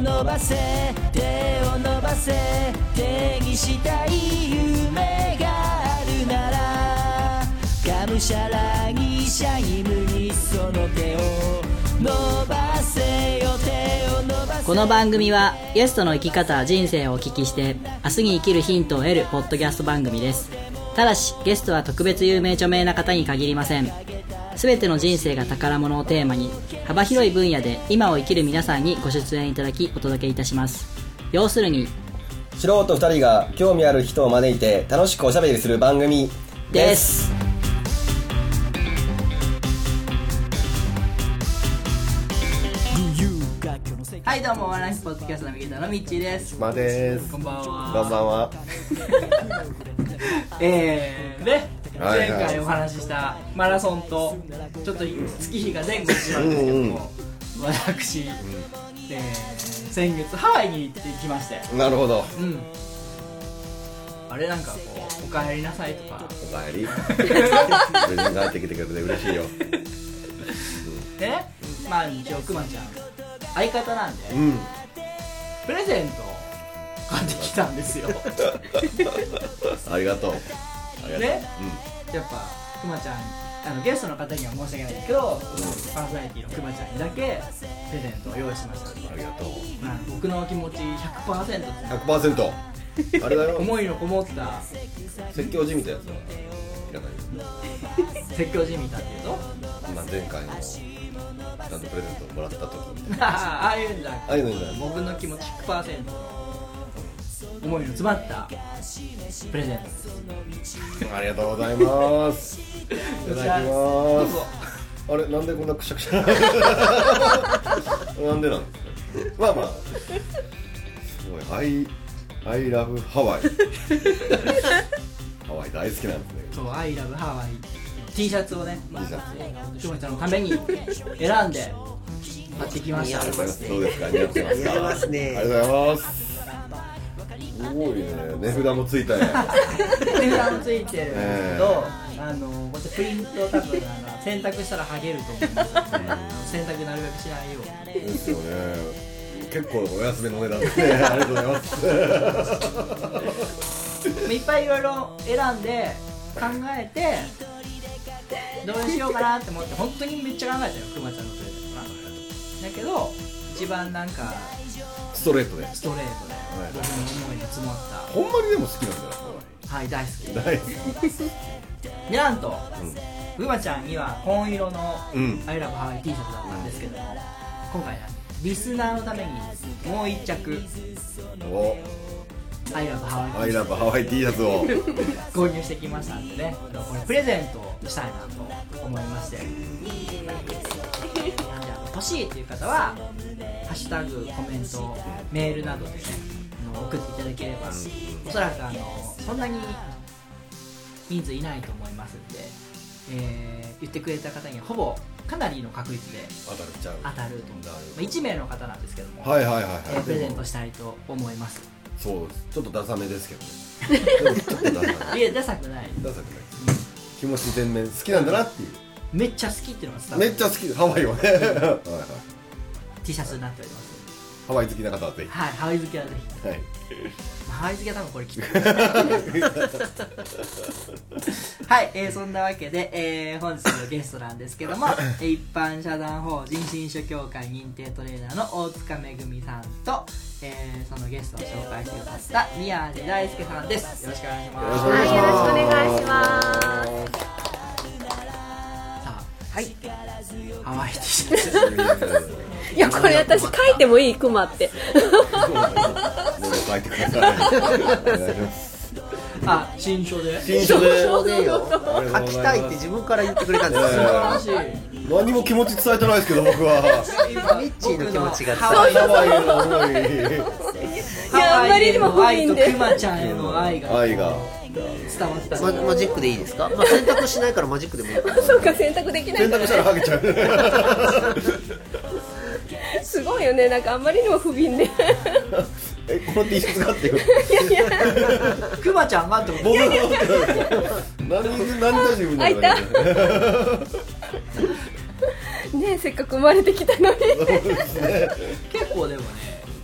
伸ばせ手を伸ばせ手にしたい夢があるならがむしゃらにシャイムにその手を伸ばせよ手を伸ばせこの番組はゲストの生き方人生をお聞きして明日に生きるヒントを得るポッドキャスト番組ですただしゲストは特別有名著名な方に限りません全ての人生が宝物をテーマに幅広い分野で今を生きる皆さんにご出演いただきお届けいたします。要するに素人2人が興味ある人を招いて楽しくおしゃべりする番組です。はいどうもお笑いポッドキャストナビゲーターのミッチーです。まです。こんばんは。こんばんは。えー、で、前回お話ししたマラソンとちょっと月日が前後しまうんですけども、私、えー先月ハワイに行ってきまして。なるほど。うん。あれなんかこう「おかえりなさい」とか。おかえり？無事に帰ってきてくれて嬉しいよ。でねまあ一応くまちゃん相方なんで、うん。プレゼントを買ってきたんですよ。ありがとう。ありがとう。ねやっぱくまちゃんあのゲストの方には申し訳ないんですけど、パーソナリティのくまちゃんにだけプレゼントを用意しました。うんありがとう。まあ、僕の気持ち100%ですね100%あれだよ。思いのこもった。説教じみたやつはいらな。い説教じみたっていうと？まあ前回のちゃんとプレゼントをもらった時みたいなああいうんじゃなくてああいうのじゃない。僕の気持ち100%の思いの詰まったプレゼント。ですありがとうございます。いただきまどうぞ。すあれなんでこんなくしゃくしゃ？なんでなん？ですかまあまあ。すごい「アイアイラブハワイ」ハワイ大好きなんですね。そう「I love Hawaii」T シャツをね T シャツ。くまちゃんのために選んで買ってきました。ありがとうございます。どうですか？似合ってますか？似合いますね。ありがとうございますすごいね。値札もついたね。値札もついてるんですけど、え。あのこうやってプリント多分あの洗濯したら剥げると思います洗濯なるべくしないように。ですよね。結構お安めの値段ですね。ありがとうございます。いっぱいいろいろ選んで考えてどれしようかなって思って本当にめっちゃ考えたよくまちゃんのプレゼント。なだけど一番なんかストレートで。ストレートで。はい。僕の思いが詰まっほんまにでも好きなんだよたはい大好き。大好き。でなんとくまちゃんには紺色のうん「アイラブハワイ T シャツだったんですけども今回ねリスナーのためにもう一着。お「アイラブハワイ T アイシャツ。ラブハワイ T シャツを。購入してきましたんでねこれプレゼントしたいなと思いまして欲しいっていう方はハッシュタグコメントメールなどでねあの送っていただければおそらくあのそんなに人数いないと思いますんで、えー言ってくれた方にはほぼかなりの確率で当たっちゃう。当たると。思う、まあ、1名の方なんですけども、はいはいはいはい。えープレゼントしたいと思います。そうちょっとダサめですけどね。ちょっとダサめ。いやダサくない。ダサくない。気持ち全面好きなんだなっていうめっちゃ好きっていうのが伝わる。めっちゃ好き。ハワイはね。はいはい。T シャツになっております。ハワイ好きな方はぜはい、ハワイ好きはぜひ。ひはい。ハワイ好きは多分これ聞く。はい、えー、そんなわけで、えー、本日のゲストなんですけども、えー一般社団法人新書協会認定トレーナーの大塚めぐみさんと、えー、そのゲストを紹介してくださった宮地大輔さんです。よろしくお願いします。よろしくお願いします。はいよろしくお願いしますはい。ハワイ T シャツ。いやこれ私書いてもいいクマって。どうぞ書いてくださいお願いしますあ、新書で。新書で。書きたいって自分から言ってくれたんです。よ 素晴らしい。何も気持ち伝えてないですけど僕は。今ミッチーの気持ちがハワイハワイの思い。いやあんまりにも不憫で。愛とクマちゃんへの愛が。愛が伝わった。ママジックでいいですか、まあ、選択しないからマジックでもいいそうか選択できない。洗濯したらハゲちゃう。すごいよね。なんかあんまりにも不憫で。えこの T シャツがっていうクマちゃんがって僕の何何出してるんだあいた。ねせっかく生まれてきたのに。結構でもね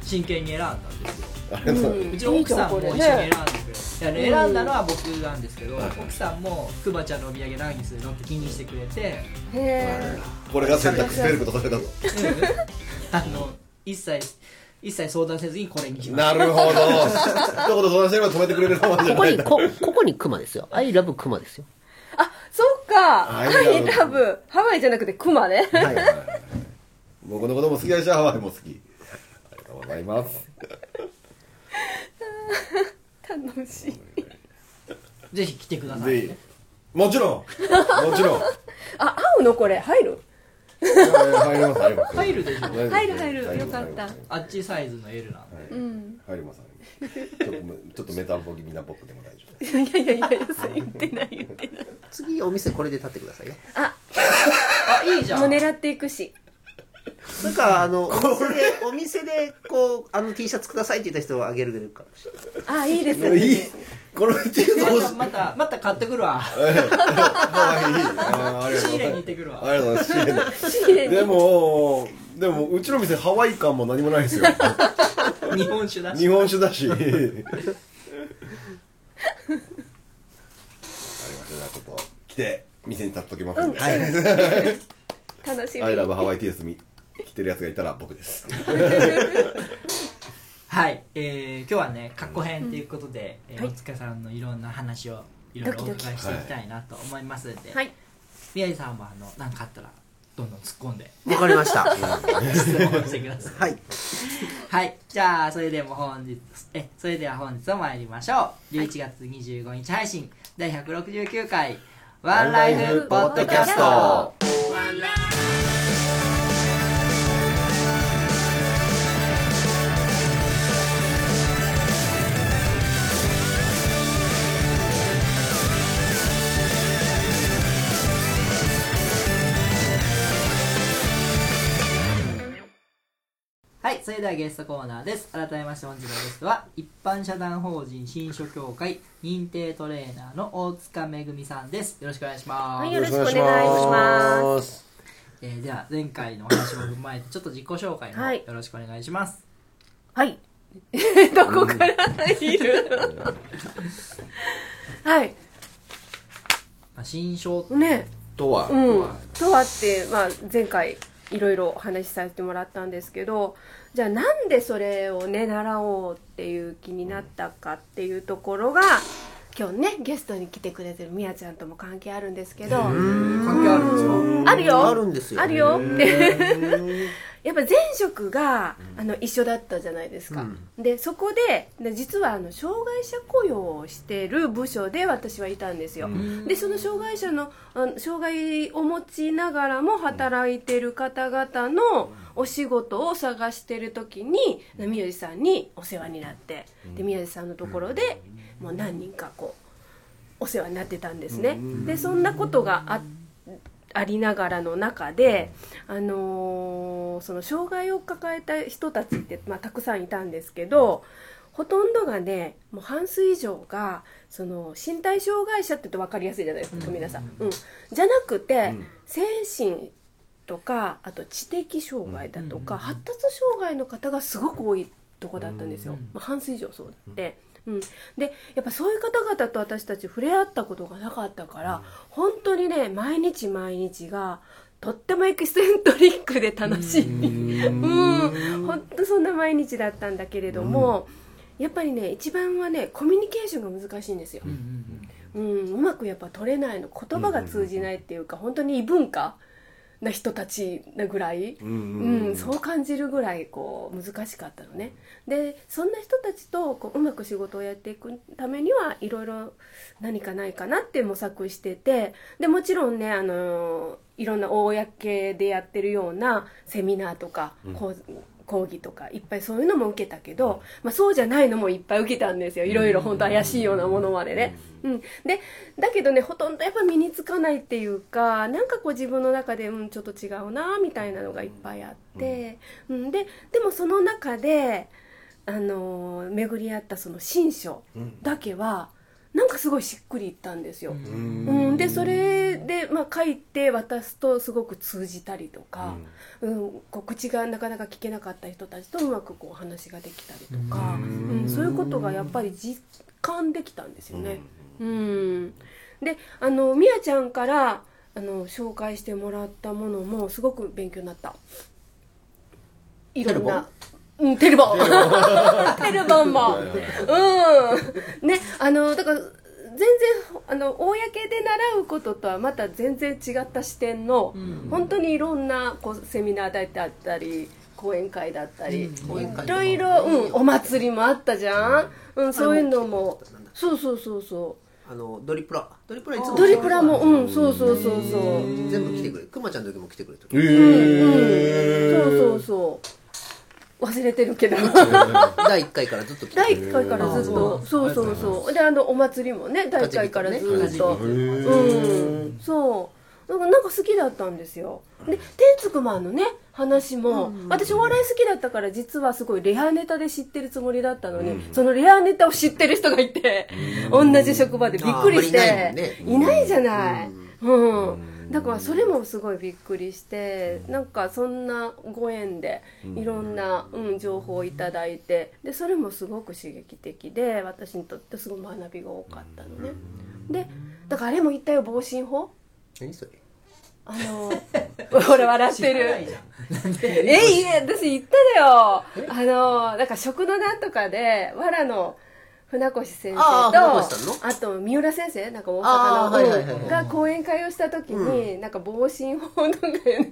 真剣に選んだんですようちの奥さんも一緒に選んでくれね。うん。選んだのは僕なんですけど、はい奥さんもくまちゃんのお土産何にするのって気にしてくれて、これが選択ベルクとされたとあの一切一切相談せずにこれにしましたなるほど。一言相談してれば止めてくれるかもしれない。ここにこここにクマですよ。I love クマですよ。あそっか。アイハワイじゃなくてクマねはい。僕のことも好きだしハワイも好き。ありがとうございます楽しい。ぜひ来てくださいもちろん。もちろん。あ合うのこれ。入る？入ります入ります。入るでしょ。入る入る。よかった。あっちサイズの L なんでうん。入ります入ります。ちょっとめちょっとメタボ気味な僕でも大丈夫。いやいやいやいやそれ言ってない言ってない。次お店これで立ってくださいねあ。あいいじゃもうん狙っていくしなんかあのお店でお店でこうあの T シャツくださいって言った人をあげるかもしれない。あいいですいやいい。この T シャツ欲しい。またまた買ってくるわ。ハワイいい。あーありがとうございます。仕入れに行ってくるわ。ありがとうございます。仕入れでもでもうちの店ハワイ感も何もないですよ。日本酒だ。し日本酒だし。ありましたじゃあちょっと来て店に立っときますんで、楽しみアイラブハワイ T スみ着てるやつがいたら僕です。はい、えー、今日はね過去編ということで、えー大塚さんのいろんな話をいろいろお伺いしていきたいなと思います。ので、はい。宮治さんもあの何かあったらどんどん突っ込んでわかりました。質問してくださいはい。はい。じゃあそれでも本日えそれでは本日も参りましょう。11月25日配信第169回ワンライフポッドキャスト。はい、それではゲストコーナーです。改めまして本日のゲストは、一般社団法人新書協会認定トレーナーの大塚めぐみさんです。よろしくお願いします。はいよろしくお願いします。えーでは、前回のお話を踏まえて、ちょっと自己紹介の方はい。よろしくお願いします。はい。どこから入る？はい。まあ、新書ね。とは、うん。とはって、まあ、前回いろいろお話しさせてもらったんですけどじゃあなんでそれをね習おうっていう気になったかっていうところが今日ねゲストに来てくれてるみやちゃんとも関係あるんですけど。関係あるんですか？あるよ。あるんですよ。あるよ。で やっぱ前職があの一緒だったじゃないですか、でそこでで実はあの障害者雇用をしてる部署で私はいたんですよ、でその障害者のあの障害を持ちながらも働いてる方々のお仕事を探してる時に宮治さんにお世話になってで宮治さんのところでもう何人かこうお世話になってたんですね、でそんなことがあありながらの中で、あのーその障害を抱えた人たちって、まあ、たくさんいたんですけどほとんどがねもう半数以上がその身体障害者って言うと分かりやすいじゃないですか、皆さん、うん、じゃなくて、精神とかあと知的障害だとか、発達障害の方がすごく多いとこだったんですよ、まあ、半数以上そうだって。うん、でやっぱそういう方々と私たち触れ合ったことがなかったから、本当にね毎日毎日がとってもエキセントリックで楽しい。うん。本当そんな毎日だったんだけれども、やっぱりね一番はねコミュニケーションが難しいんですよ、うんうまくやっぱ取れないの言葉が通じないっていうか、本当に異文化な人たちなぐらい、うんそう感じるぐらいこう難しかったのね。でそんな人たちとこううまく仕事をやっていくためにはいろいろ何かないかなって模索しててでもちろんねあのいろんな公でやってるようなセミナーとか、講講義とかいっぱいそういうのも受けたけど、まあ、そうじゃないのもいっぱい受けたんですよ。いろいろ本当怪しいようなものまでね、うん、でだけどねほとんどやっぱ身につかないっていうかなんかこう自分の中で、うん、ちょっと違うなみたいなのがいっぱいあって、うん、ででもその中で、あのー巡り合ったその新書だけは、なんかかすごいしっくりいったんですよ、ううん。ん、でそれで、まあ、書いて渡すとすごく通じたりとか、うん。こう口がなかなか聞けなかった人たちとうまくこう話ができたりとか、うん。そういうことがやっぱり実感できたんですよね。うん、であのみやちゃんからあの紹介してもらったものもすごく勉強になった。いろんな。うん、テレボ。ンテレボンもうん。ねあのだから全然あの公で習うこととはまた全然違った視点の、本当にいろんなこうセミナーだったり講演会だったり、講演会いろいろ、うん、お祭りもあったじゃん、うん、そういうのも。そうそうそうそあのドリプラ。ドリプラいつもうドリプラもうんそうそうそうそう。全部来てくれるくまちゃんの時も来てくれてえるそうそうそう忘れてるけど。第1回からずっと。来て第1回からずっと。そう。そうそうであのお祭りもね第1回からずっと。うん。そう。なんかなんか好きだったんですよ。で天竺マンのね話も、私お笑い好きだったから実はすごいレアネタで知ってるつもりだったのに、そのレアネタを知ってる人がいて、同じ職場でびっくりして、ね。いないじゃない、うん、だからそれもすごいびっくりしてなんかそんなご縁でいろんな、うん、情報をいただいてでそれもすごく刺激的で私にとってすごい学びが多かったのね。でだからあれも言ったよ防振法？何それ。あの ほら笑ってる。えいえ私言ったよ。あのなんか食のなんとかで藁の船越先生とあと三浦先生なんか大阪のうんが講演会をした時に、なんか防振法とか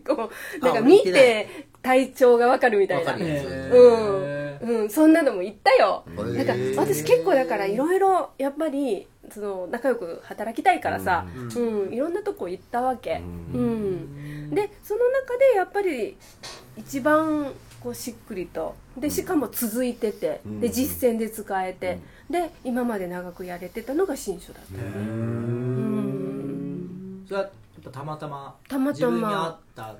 こうなんかあ見見て体調がわかるみたいな。うん、うん、そんなのも言ったよ。なんか私結構だからいろいろやっぱりその仲良く働きたいからさ、うん。いろんなとこ行ったわけ、うん。でその中でやっぱり一番こうしっくりと。でしかも続いてて。で実践で使えて。で今まで長くやれてたのが新書だった。よねうん。それはやっぱたまたまたまたま。自分に合った。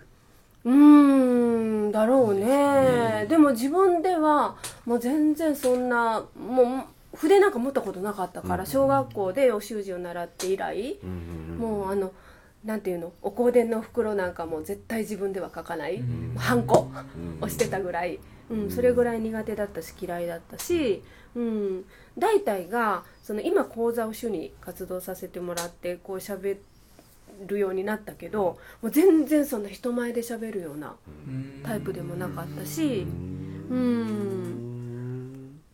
うーんだろうね。でも自分ではもう全然そんなもう筆なんか持ったことなかったから小学校でお習字を習って以来もうあのなんていうのお香典の袋なんかも絶対自分では書かない。ハンコ。をしてたぐらい、うん、それぐらい苦手だったし嫌いだったし、うん、大体がその今講座を主に活動させてもらってこう喋るようになったけどもう全然そんな人前で喋るようなタイプでもなかったしうん。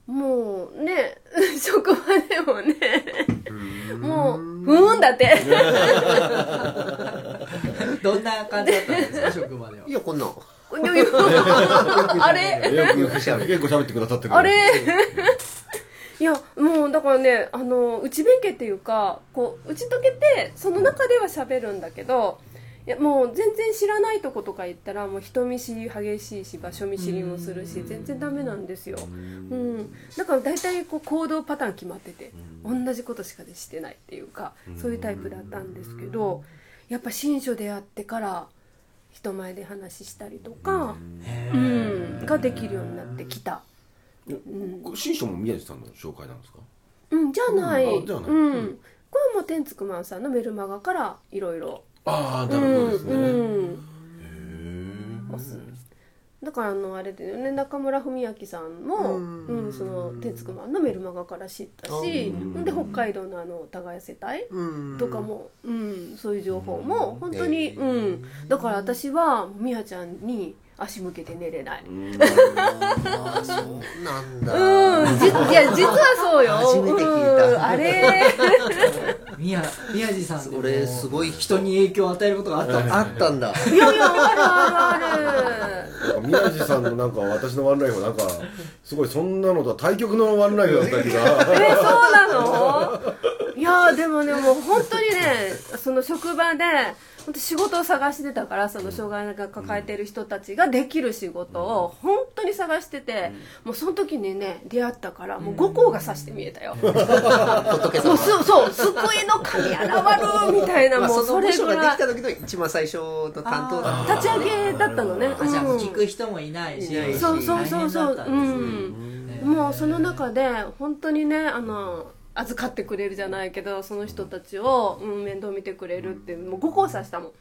もうね 職場でもねもうふーんだって。どんな感じだったんですか職場では？いやこんな。ん あれ？よく結構喋ってくださってあれ？いやもうだからねあの内弁慶っていうかこう打ち解けてその中では喋るんだけどいやもう全然知らないとことか行ったらもう人見知り激しいし場所見知りもするし全然ダメなんですよ、うん、だから大体こう行動パターン決まってて同じことしかでしてないっていうかそういうタイプだったんですけどやっぱ新書であってから人前で話したりとか、うん、ができるようになってきた。これ新書も宮地さんの紹介なんですか？うん、じゃない。ううん。これも天竺マンさんのメルマガからいろいろ。ああなうん、るほどですね。うん。だからあのあれだよね中村文明さんも、うん。その天竺マンのメルマガから知ったし、ん。で北海道のあの耕せ隊とかも、うん、そういう情報も本当に、うん、だから私は美和ちゃんに足向けて寝れない。あそうなんだ。うん、じいや実はそうよ。初めて聞いた。うん。あれ。宮宮地さんってそれすごい人に影響を与えることがあったあったんだ。いやいやあるある。ある。宮地さんのなんか私のワンライフはなんかすごいそんなのとは対極のワンライフだった気がえそうなのいやでもねもう本当にねその職場で本当仕事を探してたからその障害が抱えてる人たちができる仕事を本当に探しててもうその時にね出会ったからもう五行がさして見えたよ。もう仏様そうそう救いの神現るみたいなまあもうそれぐらい。ができた時の一番最初の担当だった立ち上げだったのね。あじゃあうん聞く人もいないしいないしそうそう。そうそううん。もうその中で本当にねあの預かってくれるじゃないけどその人たちを、うん、面倒見てくれるってもう5個さしたもん。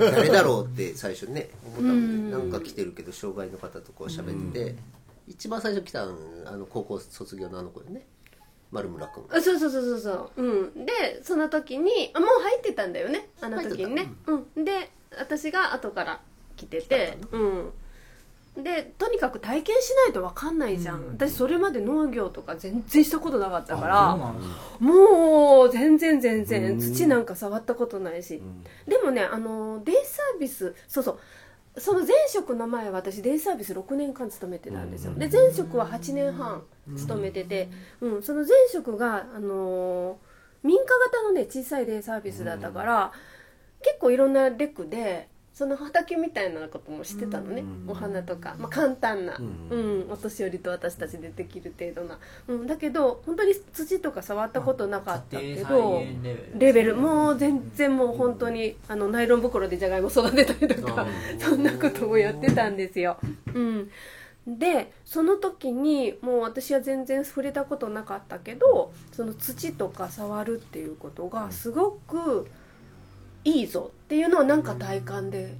誰だろうって最初ね思ったもんうん。ねなんか来てるけど障害の方とこう喋って一番最初来たんあの高校卒業のあの子よね。丸村君。あそうそうそうそうそう。うん。でその時にあもう入ってたんだよねあの時にね。うん。で私が後から来ててうんでとにかく体験しないと分かんないじゃん、私それまで農業とか全然したことなかったからもう全然全然土なんか触ったことないし、でもねあのデイサービスそうそう。その前職の前は私デイサービス6年間勤めてたんですよ。で前職は8年半勤めてて、うん、その前職があのー民家型のね小さいデイサービスだったから、結構いろんなレクでその畑みたいなこともしてたのね、お花とか、まあ、簡単な、うん。お年寄りと私たちでできる程度な、うん、だけど本当に土とか触ったことなかったけど菜園レベル。レベル。もう全然もう本当にあのナイロン袋でじゃがいも育てたりとかそんなこともやってたんですよ。うん。でその時にもう私は全然触れたことなかったけどその土とか触るっていうことがすごくいいぞっていうのをなんか体感で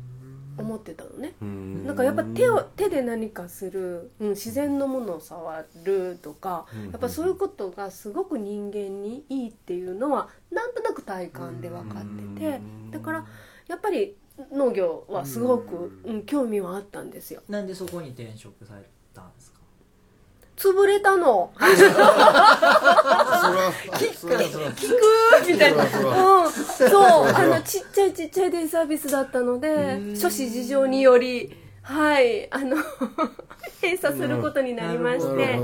思ってたのね。なんかやっぱ手を手で何かする、うん、自然のものを触るとか、やっぱそういうことがすごく人間にいいっていうのはなんとなく体感で分かっててだからやっぱり農業はすごく、うん、興味はあったんですよ。なんでそこに転職されたんですか？潰れたの。それはそれは聞くみたいな、うん、そうあのちっちゃいちっちゃいデイサービスだったので諸子事情によりはいあの閉鎖することになりまして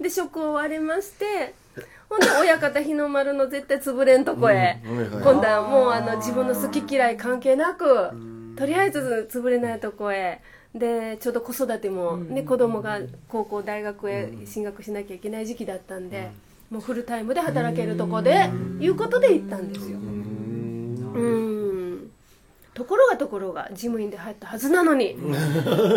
で職を割れましてほんで親方日の丸の絶対潰れんとこへ、今度はもうあの自分の好き嫌い関係なくとりあえず潰れないとこへでちょうど子育ても、ね、子供が高校大学へ進学しなきゃいけない時期だったんで、もうフルタイムで働けるとこで、いうことで行ったんですよ。うん。ところがところが事務員で入ったはずなのに。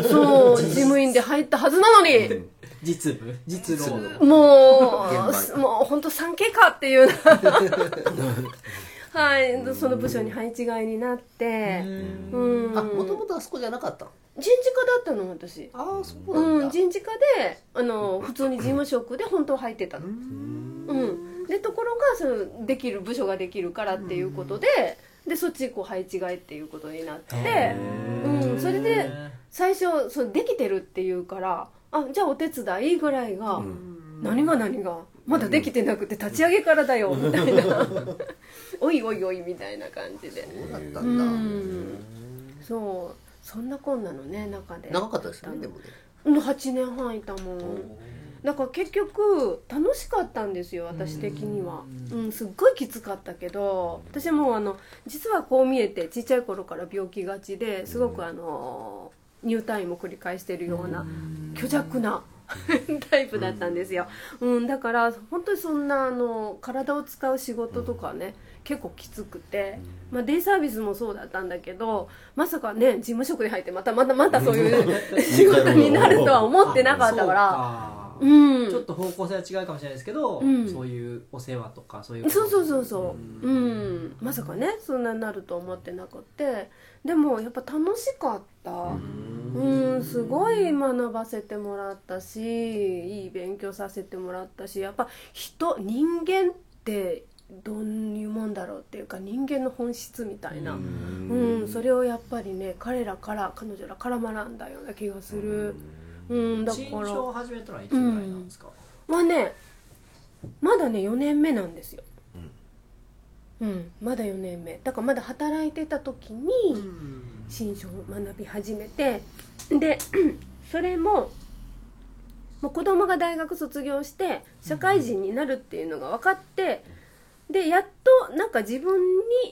そう事務員で入ったはずなのに。実務。実労も現う、もう本当 3K かっていうな はい、その部署に配置換えになって、うん。あもともとあそこじゃなかったの？人事課だったの、私。ああそうなんだ、うん、人事課で、あの、普通に事務職で本当は入ってたの。うん。で、ところが、その、できる、部署ができるからっていうことで、で、そっちこう配置換えっていうことになって、うん、それで、最初、そう、できてるっていうから、あ、じゃあお手伝いぐらいが、何が何がまだできてなくて立ち上げからだよみたいな。おいおいおいみたいな感じで。そうだったうんだ、ん。そう。そんなこんなのね中で。長かったですねでもね。うん8年半いたもん。だから結局楽しかったんですよ私的には。うん。すっごいきつかったけど私もうあの実はこう見えてちっちゃい頃から病気がちですごくあの入退院も繰り返してるような虚弱な タイプだったんですよ、うん、だから本当にそんなあの体を使う仕事とかね結構きつくて、まあ、デイサービスもそうだったんだけどまさかね事務職に入ってまたまたまたそういう 仕事になるとは思ってなかったから。ううん。ちょっと方向性は違うかもしれないですけど、うん。そういうお世話とかそういうそうそうそうそう。うん。まさかねそんなになると思ってなくてでもやっぱ楽しかった。うん。すごい学ばせてもらったしいい勉強させてもらったしやっぱ人人間ってどういうもんだろうっていうか人間の本質みたいな。うん。それをやっぱりね彼らから彼女らから学んだような気がする。うん。だか新ら始めたのはいつぐらいなんですか、はねまだね4年目なんですようん、まだ4年目。だからまだ働いてた時に新書を学び始めてで それももう子供が大学卒業して社会人になるっていうのが分かってでやっとなんか自分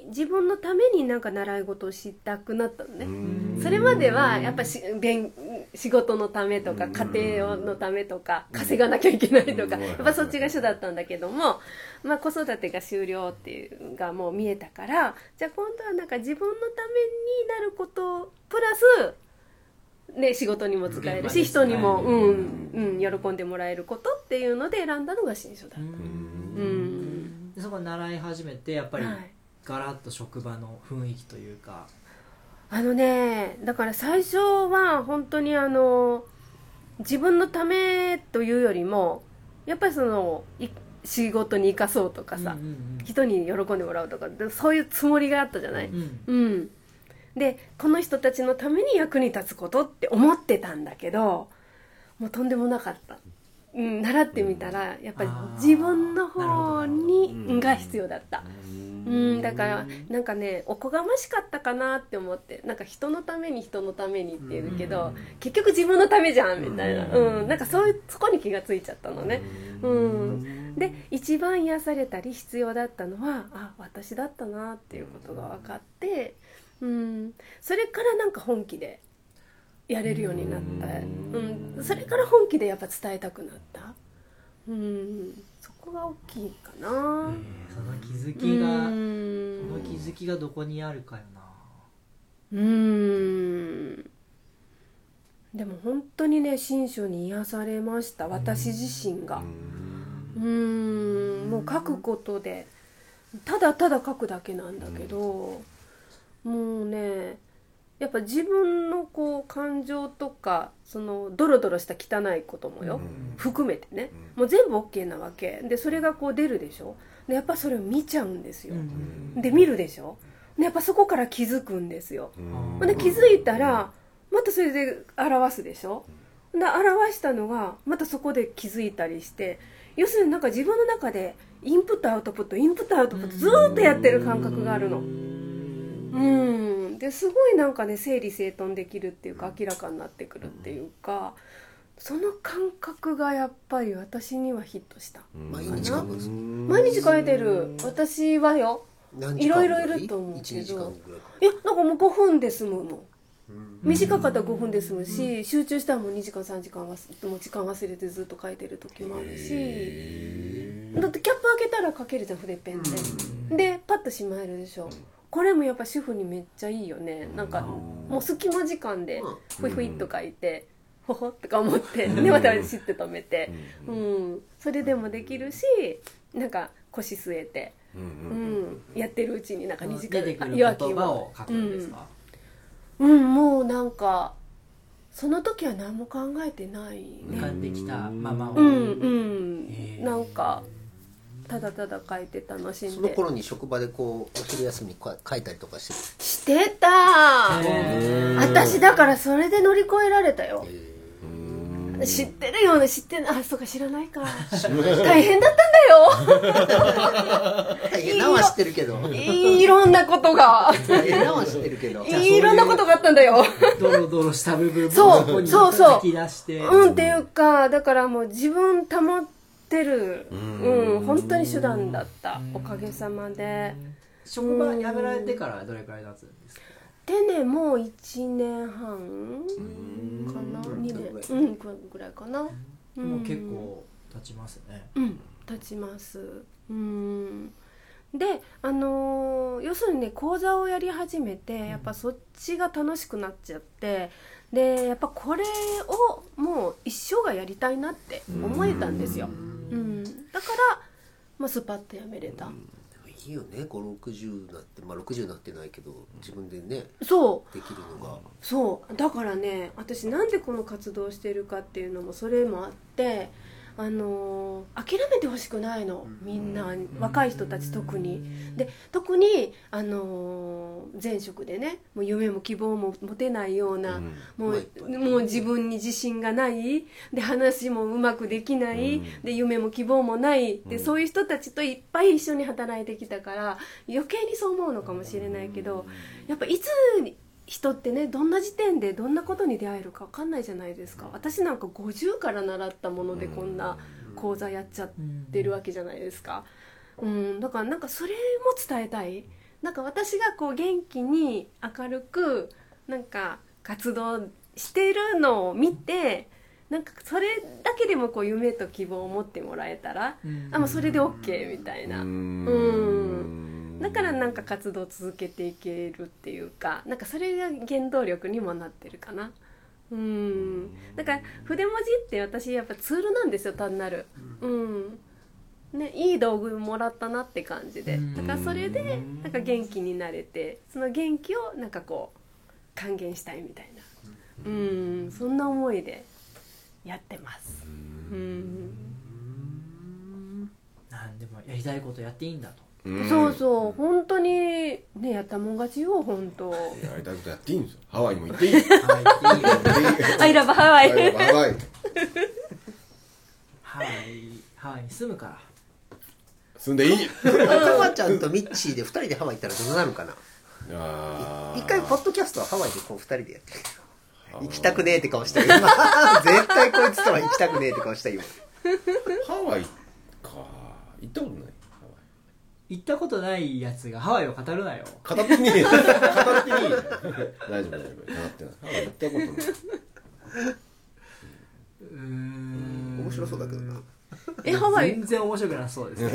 に自分のためになんか習い事をしたくなったのね。それまではやっぱし勉仕事のためとか家庭のためとか稼がなきゃいけないとかうん。やっぱそっちが主だったんだけども、まあ、子育てが終了っていうのがもう見えたからじゃあ今度はなんか自分のためになることプラス、ね、仕事にも使えるし人にも、うんうん、喜んでもらえることっていうので選んだのが新書だった。うん。そこ習い始めてやっぱりはい。ガラッと職場の雰囲気というか、あのねだから最初は本当にあの自分のためというよりもやっぱりそのい仕事に生かそうとかさ、うんうん人に喜んでもらうとかでそういうつもりがあったじゃない、うんうん、でこの人たちのために役に立つことって思ってたんだけどもうとんでもなかった、うん、習ってみたらやっぱり自分の方にが必要だった、うん、だからなんかねおこがましかったかなって思ってなんか人のために人のためにって言うけど、結局自分のためじゃんみたいな、うん、なんかそういうそこに気がついちゃったのね、うん、で一番癒されたり必要だったのはあ私だったなっていうことが分かって、うん、それからなんか本気でやれるようになった、うん、それから本気でやっぱ伝えたくなった、うん、そこが大きいかな。えーその気づきが、うん。その気づきがどこにあるかよな。うーん。でも本当にね新書に癒されました私自身が。うーん。もう書くことでただただ書くだけなんだけどもうねやっぱ自分のこう感情とかそのドロドロした汚いこともよ、含めてね。もう全部 OK なわけ。でそれがこう出るでしょ？でやっぱそれを見ちゃうんですよ、で見るでしょ？でやっぱそこから気づくんですよ、で気づいたらまたそれで表すでしょ？で表したのがまたそこで気づいたりして要するになんか自分の中でインプットアウトプットインプットアウトプットずーっとやってる感覚があるのうん。ですごいなんかね整理整頓できるっていうか明らかになってくるっていうかその感覚がやっぱり私にはヒットした。毎日書毎日書いてる。私はよ。い？ろいろいると思うけど。1時間ぐらいやなんかもう5分で済むもん。短かったら5分で済むし集中したらもう2時間3時間はもう時間忘れてずっと書いてる時もあるし。だってキャップ開けたら書けるじゃん筆ペンで。でパッとしまえるでしょこれもやっぱ主婦にめっちゃいいよね。なんかもう隙間時間でふいふいっと書いてほほとか思ってでまたシッて止めて。うん。それでもできるしなんか腰据えてうんやってるうちになんか2時間出て言葉を書くんですか、うん。もうなんかその時は何も考えてない浮ねかんできたままを、うんうん。なんかただただ書いて楽しんで。その頃に職場でこうお昼休みにこう書いたりとかしてしてた私だからそれで乗り越えられたよ。知ってるよね。知ってる。あそうか知らないか。大変だったんだよ。大変。なは知ってるけど。いろんなことが。大変なは知ってるけど。いろんなことがあったんだよ。ドロドロした部分をそうこにそうそう吐き出して。うんっていうかだからもう自分保ってる。うん。本当に手段だった。おかげさまで。職場辞められてからどれくらい経つんですか？でねもう1年半かな？2年。うんぐらいかな。もう結構経ちますね、うん立ちます。うん。であのー要するにね講座をやり始めてやっぱそっちが楽しくなっちゃってでやっぱこれをもう一生がやりたいなって思えたんですよ、うん、だから、まあ、スパッとやめれた、いいよね。560になってまあ60になってないけど自分でねそう。できるのが。そう。だからね私なんでこの活動をしてるかっていうのもそれもあってあのー諦めてほしくないの。みんな若い人たち特に。で特に、あのー前職でねもう夢も希望も持てないような、もうもう自分に自信がない。で話もうまくできない、で夢も希望もない。で、そういう人たちといっぱい一緒に働いてきたから余計にそう思うのかもしれないけどやっぱいつ人ってねどんな時点でどんなことに出会えるか分かんないじゃないですか。私なんか50から習ったものでこんな講座やっちゃってるわけじゃないですか、うん、だからなんかそれも伝えたい。なんか私がこう元気に明るくなんか活動してるのを見てなんかそれだけでもこう夢と希望を持ってもらえたら、あもうそれで OK みたいな。うんだからなんか活動を続けていけるっていうかなんかそれが原動力にもなってるかな。うん。だから筆文字って私やっぱツールなんですよ単なる。うん。ね、いい道具もらったなって感じで。うん。だからそれでなんか元気になれてその元気をなんかこう還元したいみたいな。うん。そんな思いでやってます。うん。なんでもやりたいことやっていいんだとうん。そうそう。本当にねやったもん勝ちよ本当。やりたいことやっていいんですよ。ハワイにも行っていい。はいアイ。ラブハワイハワイハワイハワイに住むから。住んでいい？たまちゃんとミッチーで2人でハワイ行ったらどうなるかな？あー。一回ポッドキャストはハワイでこう2人でやって。行きたくねえって顔したよ。今 絶対こいつとは行きたくねえって顔したよ。ハワイか。行ったことない。ハワイ行ったことないやつがハワイを語るなよ。語ってねえ語ってねえ大丈夫大丈夫語ってない。ハワイ行ったことない。うーん面白そうだけどな。えハワイ？全然面白くなさそうです。ね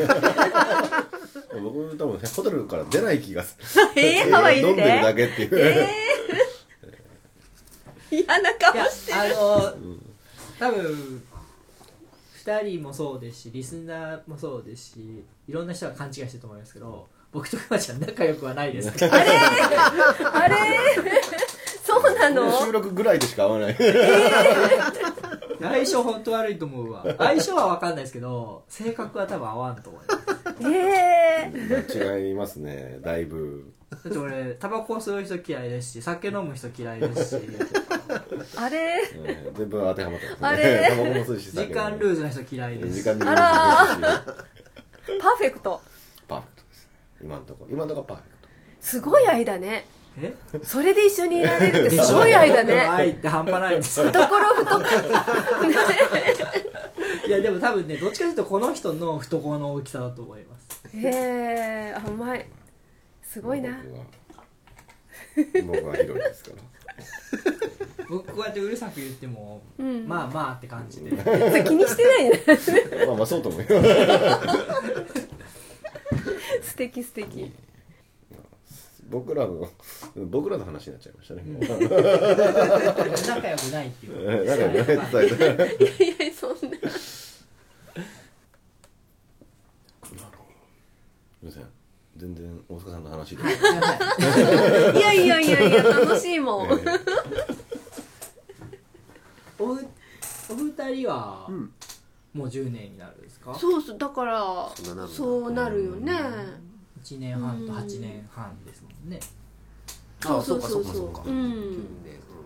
僕多分ホテルから出ない気がする。えーハワイ飲んでるだけっていう、嫌な顔いやしてあの多分2人もそうですしリスナーもそうですしいろんな人が勘違いしてると思いますけど僕とくまちゃん仲良くはないです。あれ？あれ？そうなの？収録ぐらいでしか会わない。相性本当悪いと思うわ。相性は分かんないですけど性格は多分合わんと思いますええ違いますね。だいぶ。だって俺タバコ吸う人嫌いですし酒飲む人嫌いですし。あれ？えー全部当てはまってますね。あれ？タバコも吸うし時間ルーズな人嫌いです。時間ルーズあらです。しパーフェクト。パーフェクトです。今のとこ。ろ今のところパーフェクト。すごい間ね。え？それで一緒にいられるってすごい間ね。愛って半端ないんです。よ懐太く いやでも多分ねどっちかというとこの人の懐の大きさだと思います。へえあうまいすごいな。僕は僕は広いですから。僕こうやってうるさく言っても、うん。まあまあって感じで。気にしてないね。まあまあそうと思うよ。素敵素敵。僕らの僕らの話になっちゃいましたね、もう仲良くないっていう。なんかね伝えていやいやそんなすいません。全然大塚さんの話で。いやいやいやいや楽しいもん。おふお二人は、もう10年になるんですか？そうそうだからそうなるよね。1年半と8年半ですもんね。あそうそうそうかかかそううん。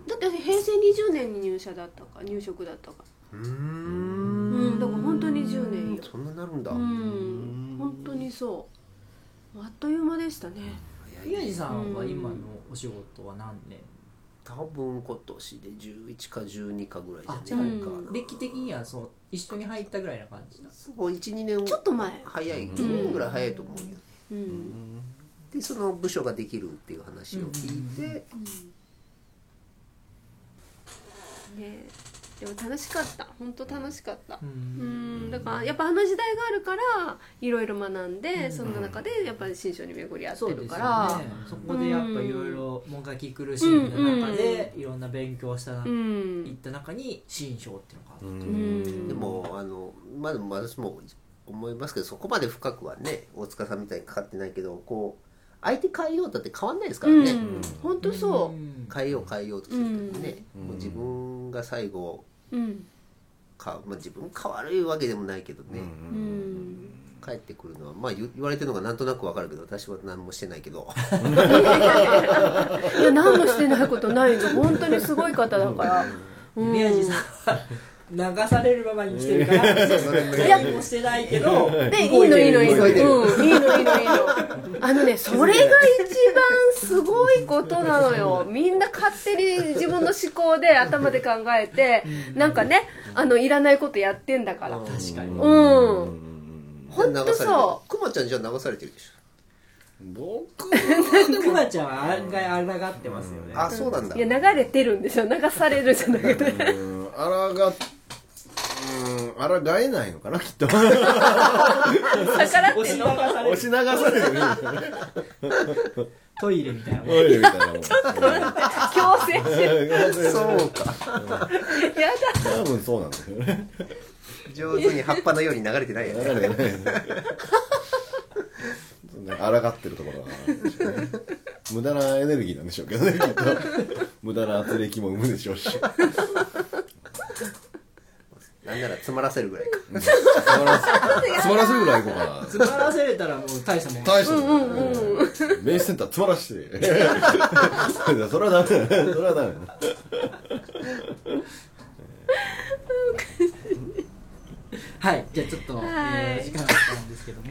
だって平成20年に入社だったか入職だったか。うーうんんだから本当に10年よ。そんななるんだ。うん。本当にそうあっという間でしたね。宮地さんは今のお仕事は何年？多分今年で11か12かぐらいあじゃないか。うん。な歴的にはそう一緒に入ったぐらいな感じだそう12年ちょっと前。早い1年ぐらい早いと思うよ。うん。でその部署ができるっていう話を聞いて。ねでも楽しかった。本当楽しかった。ううん。ん。だからやっぱあの時代があるからいろいろ学んで、その中でやっぱり新書に巡り合ってるから。ね。そこでやっぱいろいろもがき苦しんだ中でいろんな勉強をしたな、ういんった中に新章っていうのがあった、うん。でもあのまあでも私も思いますけどそこまで深くはね大塚さんみたいにかかってないけどこう相手変えようだって変わんないですからね、うん。本当そん。変えよう変えようとするけどね、うん。もう自分が最後ううん。か、まあ、自分変わるわけでもないけどね、うん帰ってくるのはまあ言言われてるのがなんとなくわかるけど私は何もしてないけど。いや何もしてないことないの本当にすごい方だから。うん。宮地さんは流されるままに来てるから 何もしてないけどでいいのいいのいいの。うん。いいのいいのいいのあのねそれが一番すごいことなのよ。みんな勝手に自分の思考で頭で考えてなんかねあのいらないことやってんだから。確かに。うん。本当そくまちゃんじゃあ流されてるでし僕くまちゃんは案外あらがってますよね。ょあそうなんだ。ういや流れてるんですよ。流されるじゃなくて。うん。あらがうんあらがえないのかなきっと。逆らって押し流される。押し流されてるんですよね トイレみたいなもん。トイレみたいなもん強制してる。そうか。やだ。多分そうなんだよね。上手に葉っぱのように流れてないよね。流れてない。ね抗ってるところがあるんでしょうね無駄なエネルギーなんでしょうけどねきっと。無駄な圧力も生むでしょうしなんなら詰まらせるぐらいか。詰まらせ詰まらせるぐらいいこうかな。詰まらせれたらもう大したもん。大したもんねメイスセンター詰まらして。それはダメだそれはダメだ はいじゃあちょっと、はい。えー時間が来たんですけども。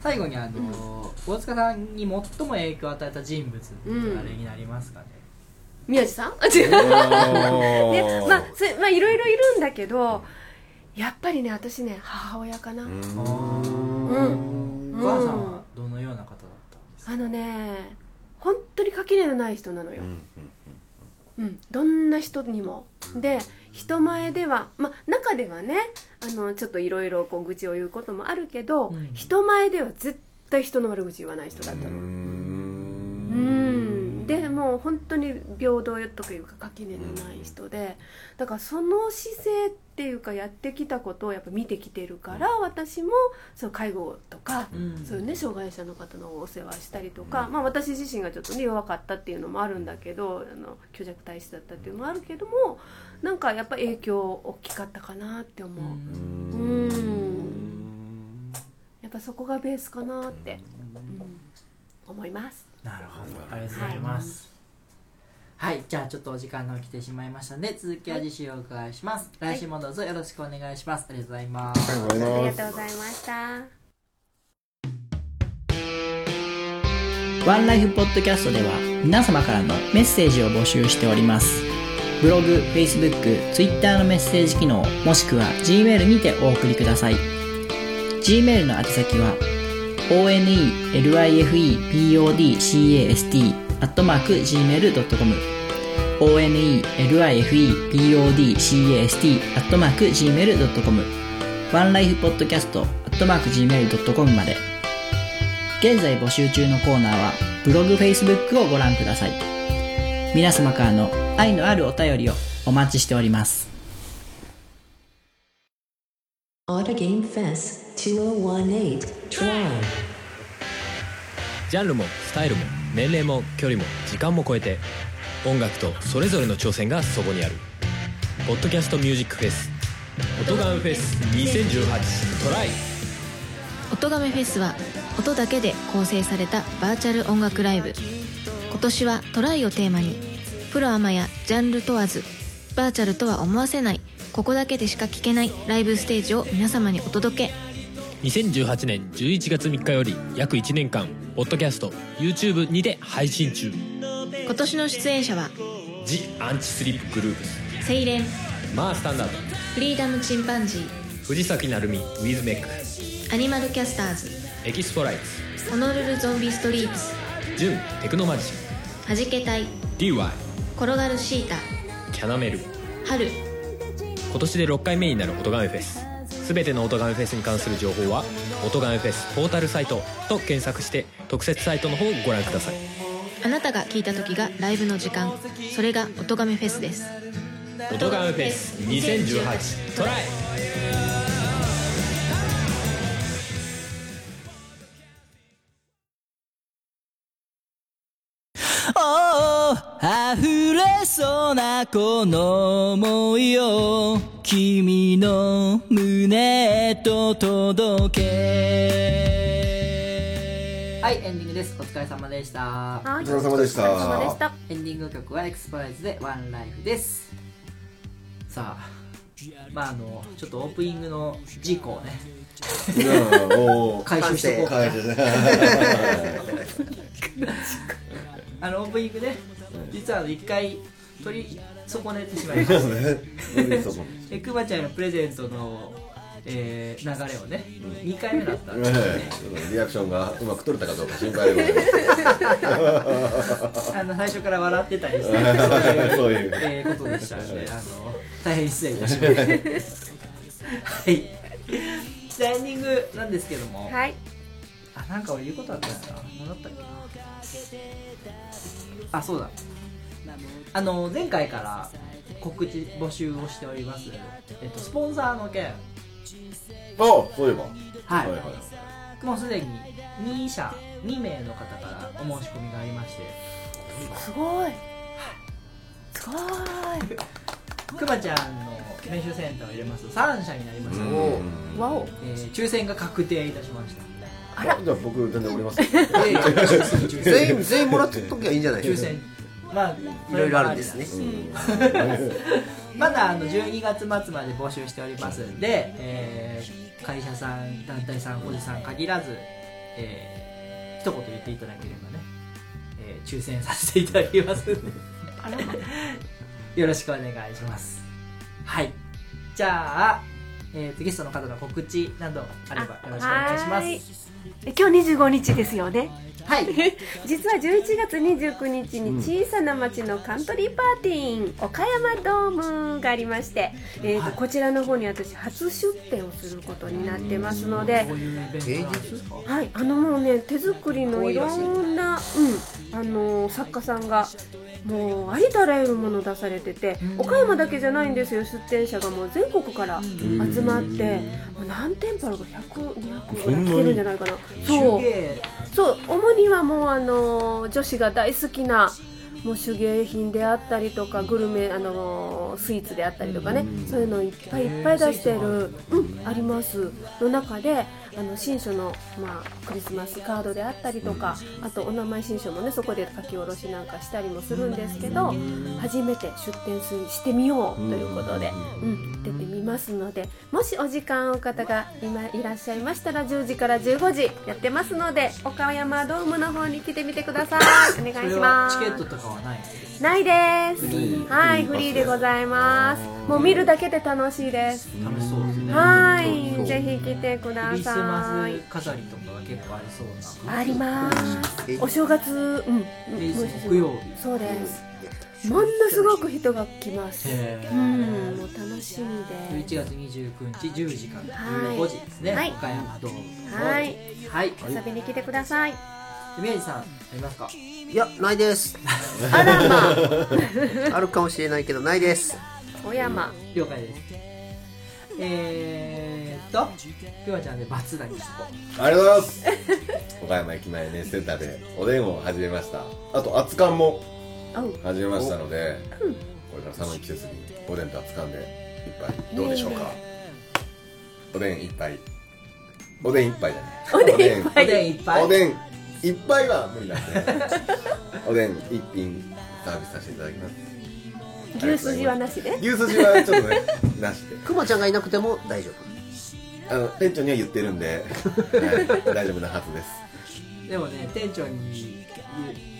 最後にあの大塚さんに最も影響を与えた人物って誰になりますかね、宮地さん？あ違うねまあそれまあいろいろいるんだけどやっぱりね私ね母親かな、うん。お母さんはどのような方だったんですか、あのね本当に垣根のない人なのよ、うん、どんな人にも。で人前ではまあ中ではねあのちょっといろいろ愚痴を言うこともあるけど、うん。人前では絶対人の悪口言わない人だったの。うんでもう本当に平等というか垣根のない人でだからその姿勢っていうかやってきたことをやっぱ見てきてるから私もそう介護とか、うん。そういうね障害者の方のお世話したりとか、まあ、私自身がちょっとね弱かったっていうのもあるんだけどあの虚弱体質だったっていうのもあるけどもなんかやっぱ影響大きかったかなって思う。うん。やっぱそこがベースかなって、うん。思います。なるほど。ありがとうございます。はい、じゃあちょっとお時間が来てしまいましたので続きは次週お伺いします、来週もどうぞよろしくお願いします。ありがとうござい。ます、ありがとうございますありがとうございました。ワンライフポッドキャストでは皆様からのメッセージを募集しております。ブログ、Facebook、Twitter のメッセージ機能、もしくは Gmail にてお送りください。Gmail の宛先は onelifepodcast アットマーク gmail.com onelifepodcast アットマーク gmail.com ワンライフポッドキャストアットマーク gmail.com まで現在募集中のコーナーはブログ、Facebook をご覧ください。皆様からの愛のあるお便りをお待ちしております。Auto Game Fest 2018 Try. ジャンルもスタイルも年齢も距離も時間も超えて音楽とそれぞれの挑戦がそこにある「ポッドキャストミュージックフェス」「音ガンフェス2018トライ」音亀フェスは音だけで構成されたバーチャル音楽ライブ。今年はトライをテーマにプロアマやジャンル問わずバーチャルとは思わせないここだけでしか聴けないライブステージを皆様にお届け。2018年11月3日より約1年間ポッドキャスト YouTube にて配信中。今年の出演者は「ジ・アンチスリップグループ。スセイレン」「マースタンダード」フリーダムチンパンジー藤崎鳴海ウィズメック。アニマルキャスターズエキスポライツ。ホノルルゾンビストリートスジュンテクノマジシはじけたい DY 転がるシータキャナメル。春今年で6回目になる音ガメフェス。全ての音ガメフェスに関する情報は「音ガメフェスポータルサイト」と検索して特設サイトの方をご覧ください。あなたが聴いた時がライブの時間。それが音亀フェスです。音ガメフェス2018トライなこの想いを君の胸へと届け。はいエンディングです。お疲れ様でした。はい。お疲れ様でした。お疲れ様でした。エンディング曲はエクスプライズでワンライフです。さあまああのちょっとオープニングの事故をね。回収しておこう。かな あのオープニングね実はあの一回取り損ねてしまいました。えくまちゃんへのプレゼントの、えー流れをね2回目だったんでリアクションがうまく取れたかどうか心配でございますあの最初から笑ってたりして そういう。えーことでしたのであの大変失礼いたしました。はい。じゃあエンディングなんですけども、はい。あなんか俺言うことあったよな。何だったっけな。あそうだあの前回から、告知募集をしております、えっと、スポンサーの件。あそういえば。はい、はいはいもうすでに2社2名の方からお申し込みがありまして。すごい。すごい。くまちゃんの練習センターを入れます。と3社になりましたわお。えー抽選が確定いたしました。あら。じゃあ僕全然おります。全員全員もらっときゃいいんじゃない抽選まあいろいろあるんですね。まだあの12月末まで募集しておりますんで、えー会社さん団体さんおじさん限らず、えー一言言っていただければね、えー抽選させていただきますんで。よろしくお願いします。はい。じゃあ、えーとゲストの方の告知などあればよろしくお願いします。え今日25日ですよねはい。実は11月29日に小さな町のカントリーパーティー岡山ドームがありまして、えーとはい。こちらの方に私初出店をすることになってますのではい、あのもうね手作りのいろんな、うん、あの作家さんがもうありとあらゆるもの出されてて、岡山だけじゃないんですよ。出店者がもう全国から集まって、もう何店舗あるか100200ぐらい来てるんじゃないかな。そう。そう。主にはもうあの女子が大好きなもう手芸品であったりとかグルメあのスイーツであったりとかね、そういうのをいっぱいいっぱい出してる、うん、あります。の中であの新書の、まあ、クリスマスカードであったりとかあとお名前新書もねそこで書き下ろしなんかしたりもするんですけど初めて出店するしてみようということで、うん、出てみますのでもしお時間お方が今いらっしゃいましたら10時から15時やってますので岡山ドームの方に来てみてください。お願いします。チケットとかはない？んです。ないです。はいフリーでございます。もう見るだけで楽しいです。楽しそうねはいぜひ来てくだクリスマさいス飾りとかが結構ありそうな。あります。お正月うん木曜日。そうです。ものすごく人が来ます。うんもう楽しみで。11月29日10時からはい。15時ですね、はい。岡山ドームはい。はい。遊びに来てください。宮治さんありますか？いやないです。あらまあ。あるかもしれないけどないです。小山。了解ですえーっとくまちゃんでバツだけしとこ。うありがとうございます。岡山駅前ねセンターでおでんを始めました。あと熱燗も始めましたのでこれから寒い季節におでんと熱燗で一杯どうでしょうか？おでん一杯おでん一杯だね。おでん一杯おでんいっぱい。おでん一杯は無理なんで。おでん一品サービスさせていただきます牛すじはなしで牛すじはちょっとねなしで。くまちゃんがいなくても大丈夫。あの店長には言ってるんで、はい、大丈夫なはずです。でもね店長に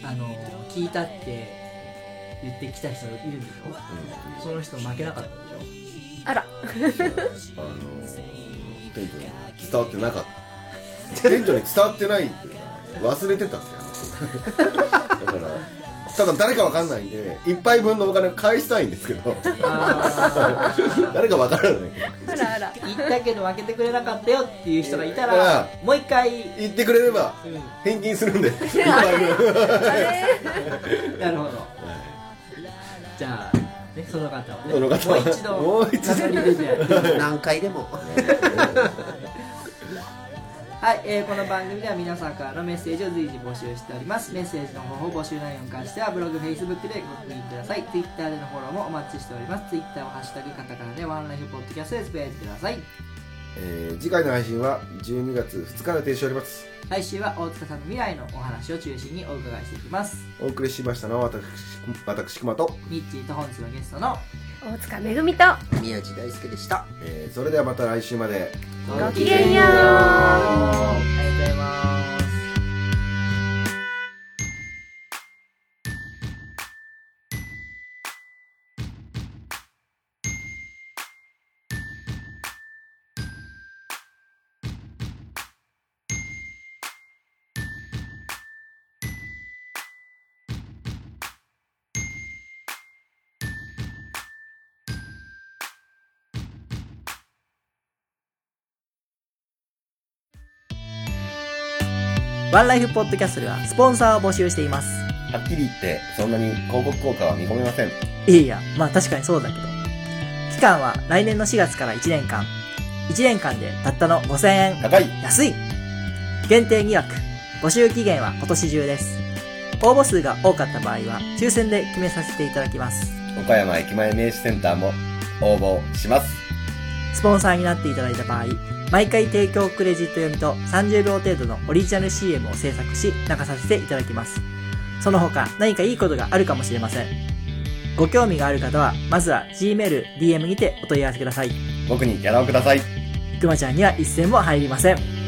あの聞いたって言ってきた人いるんでしょ、その人負けなかったんでしあら。あの店長に伝わってなかった。店長に伝わってないっていうか忘れてたんですよだからただ誰かわかんないんで一杯分のお金を返したいんですけど。誰かわからない。あらあら。ー言ったけど負けてくれなかったよっていう人がいたいら。やもう一回。言ってくれればうん。返金するんで。一杯分なるほど。じゃあ、ね、その方はね。その方は。もう一度。もう一度。何回でもはい、えーこの番組では皆さんからのメッセージを随時募集しております。メッセージの方法募集内容に関してはブログ、フェイスブックでご確認ください。Twitter でのフォローもお待ちしております。Twitter をハッシュタグカタカナでワンライフポッドキャストでつぶやいてくださいえー次回の配信は12月2日予定しております。来週は大塚さんの未来のお話を中心にお伺いしていきます。お送りしましたのは私私熊と、ミッチーと本日のゲストの大塚めぐみと宮地大輔でした。えーそれではまた来週まで。ごきげんよう。ありがとうございますワンライフポッドキャストではスポンサーを募集していますはっきり言って、そんなに広告効果は見込めません。いやいや、まあ確かにそうだけど。期間は来年の4月から1年間。1年間でたったの5000円。高い安い限定2枠。募集期限は今年中です。応募数が多かった場合は、抽選で決めさせていただきます。岡山駅前名刺センターも応募します。スポンサーになっていただいた場合、毎回提供クレジット読みと30秒程度のオリジナル CM を制作し、流させていただきます。その他、何かいいことがあるかもしれません。ご興味がある方は、まずは Gmail、DM にてお問い合わせください。僕にギャラをください。くまちゃんには一銭も入りません。